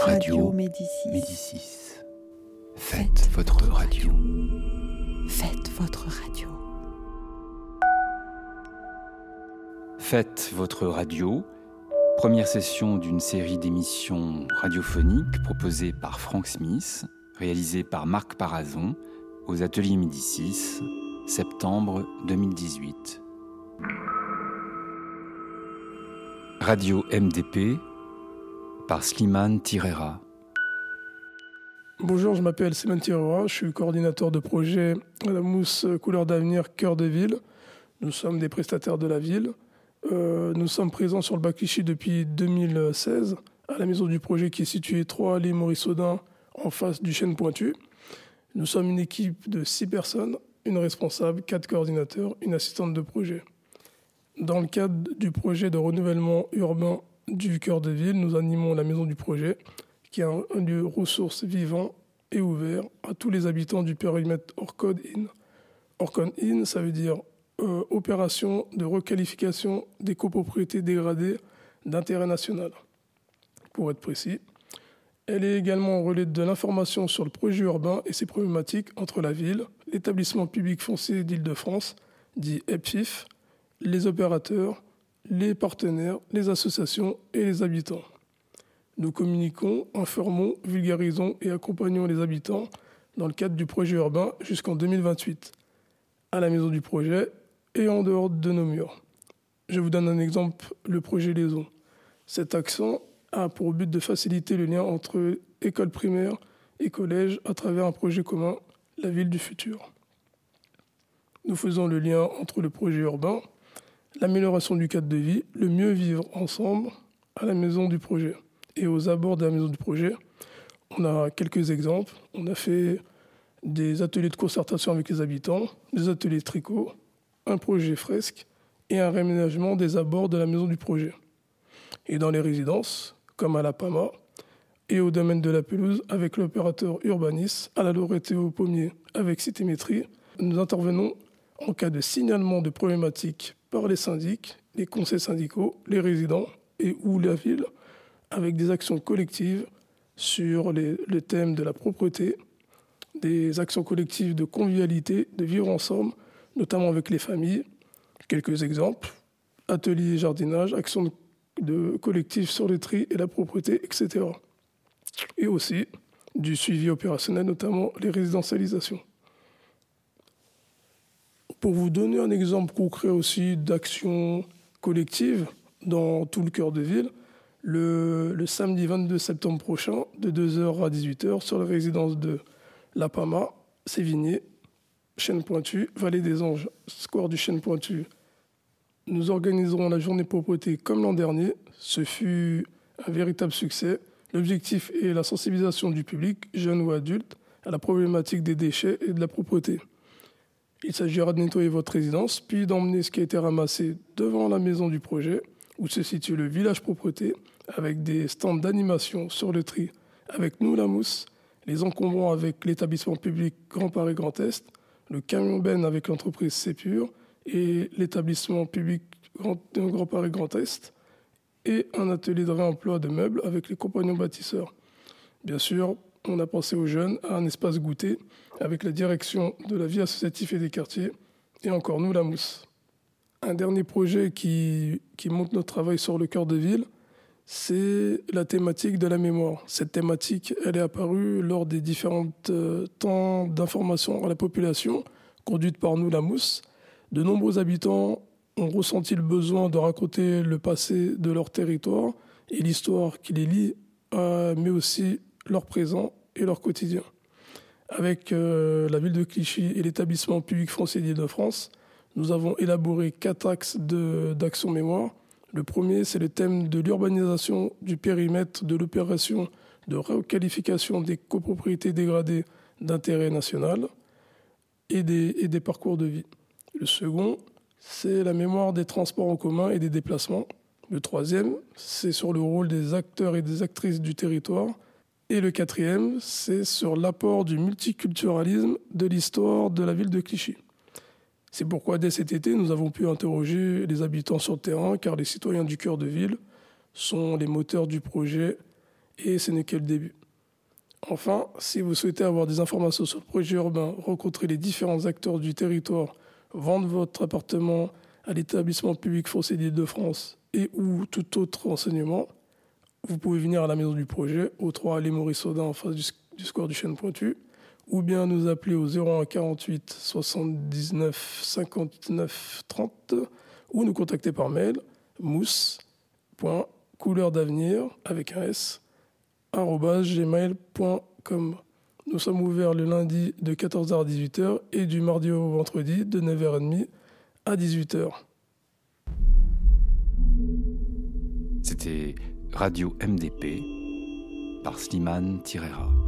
Radio Médicis. Médicis. Faites votre radio. Faites votre radio. Faites votre radio. Première session d'une série d'émissions radiophoniques proposées par Frank Smith, réalisée par Marc Parazon aux ateliers Médicis, septembre 2018. Radio MDP par Slimane Tirera. Bonjour, je m'appelle Simon Tirera, je suis coordinateur de projet à la mousse Couleur d'avenir Cœur de Ville. Nous sommes des prestataires de la ville. Euh, nous sommes présents sur le bac Clichy depuis 2016 à la maison du projet qui est située 3 allées Maurice Audin en face du chêne pointu. Nous sommes une équipe de 6 personnes, une responsable, 4 coordinateurs, une assistante de projet. Dans le cadre du projet de renouvellement urbain du cœur de ville, nous animons la maison du projet, qui est un, lieu ressource vivant et ouvert à tous les habitants du périmètre Orcode In. Orcode In, ça veut dire euh, opération de requalification des copropriétés dégradées d'intérêt national. Pour être précis, elle est également relais de l'information sur le projet urbain et ses problématiques entre la ville, l'établissement public foncier d'Île-de-France, dit EPFIF, les opérateurs, les partenaires, les associations et les habitants. Nous communiquons, informons, vulgarisons et accompagnons les habitants dans le cadre du projet urbain jusqu'en 2028, à la maison du projet et en dehors de nos murs. Je vous donne un exemple, le projet Liaison. Cet accent a pour but de faciliter le lien entre école primaire et collège à travers un projet commun, la ville du futur. Nous faisons le lien entre le projet urbain, l'amélioration du cadre de vie, le mieux vivre ensemble à la maison du projet. Et aux abords de la maison du projet, on a quelques exemples. On a fait des ateliers de concertation avec les habitants, des ateliers de tricot, un projet fresque et un réménagement des abords de la maison du projet. Et dans les résidences, comme à la PAMA, et au domaine de la pelouse avec l'opérateur Urbanis, à la Loreté au Pommier avec Citémétrie, nous intervenons en cas de signalement de problématiques par les syndics, les conseils syndicaux, les résidents et ou la ville, avec des actions collectives sur les, le thème de la propreté, des actions collectives de convivialité, de vivre ensemble, notamment avec les familles. Quelques exemples, ateliers jardinage, actions de, de collectives sur le tri et la propreté, etc. Et aussi du suivi opérationnel, notamment les résidentialisations. Pour vous donner un exemple concret aussi d'action collective dans tout le cœur de ville, le, samedi 22 septembre prochain, de 2h à 18h, sur la résidence de La Pama, Sévigné, Chêne Pointu, Vallée des Anges, Square du Chêne Pointu. Nous organiserons la journée propreté comme l'an dernier. Ce fut un véritable succès. L'objectif est la sensibilisation du public, jeunes ou adultes, à la problématique des déchets et de la propreté. Il s'agira de nettoyer votre résidence, puis d'emmener ce qui a été ramassé devant la maison du projet, où se situe le village propreté, avec des stands d'animation sur le tri, avec nous la mousse, les encombrants avec l'établissement public Grand Paris Grand Est, le camion Ben avec l'entreprise Sépure et l'établissement public Grand, Grand Paris Grand Est, et un atelier de réemploi de meubles avec les compagnons bâtisseurs. Bien sûr, on a pensé aux jeunes à un espace goûter avec la direction de la vie associative et des quartiers, et encore nous la mousse. Un dernier projet qui, montre notre travail sur le cœur de ville, c'est la thématique de la mémoire. Cette thématique, elle est apparue lors des différents euh, temps d'information à la population, conduite par nous, la mousse. De nombreux habitants ont ressenti le besoin de raconter le passé de leur territoire et l'histoire qui les lie, euh, mais aussi leur présent et leur quotidien. Avec euh, la ville de Clichy et l'établissement public français d'Île-de-France, nous avons élaboré quatre axes d'action mémoire. Le premier, c'est le thème de l'urbanisation du périmètre de l'opération de requalification des copropriétés dégradées d'intérêt national et des, et des parcours de vie. Le second, c'est la mémoire des transports en commun et des déplacements. Le troisième, c'est sur le rôle des acteurs et des actrices du territoire. Et le quatrième, c'est sur l'apport du multiculturalisme de l'histoire de la ville de Clichy. C'est pourquoi dès cet été, nous avons pu interroger les habitants sur le terrain, car les citoyens du cœur de ville sont les moteurs du projet et ce n'est que le début. Enfin, si vous souhaitez avoir des informations sur le projet urbain, rencontrer les différents acteurs du territoire, vendre votre appartement à l'établissement public foncier d'Île-de-France et ou tout autre renseignement, vous pouvez venir à la maison du projet, au 3 allée Maurice Audin en face du, square du Chêne Pointu, ou bien nous appeler au 01 48 79 59 30 ou nous contacter par mail mousse.couleur d'avenir avec un S gmail.com. Nous sommes ouverts le lundi de 14h à 18h et du mardi au vendredi de 9h30 à 18h. C'était Radio MDP par Slimane Tirera.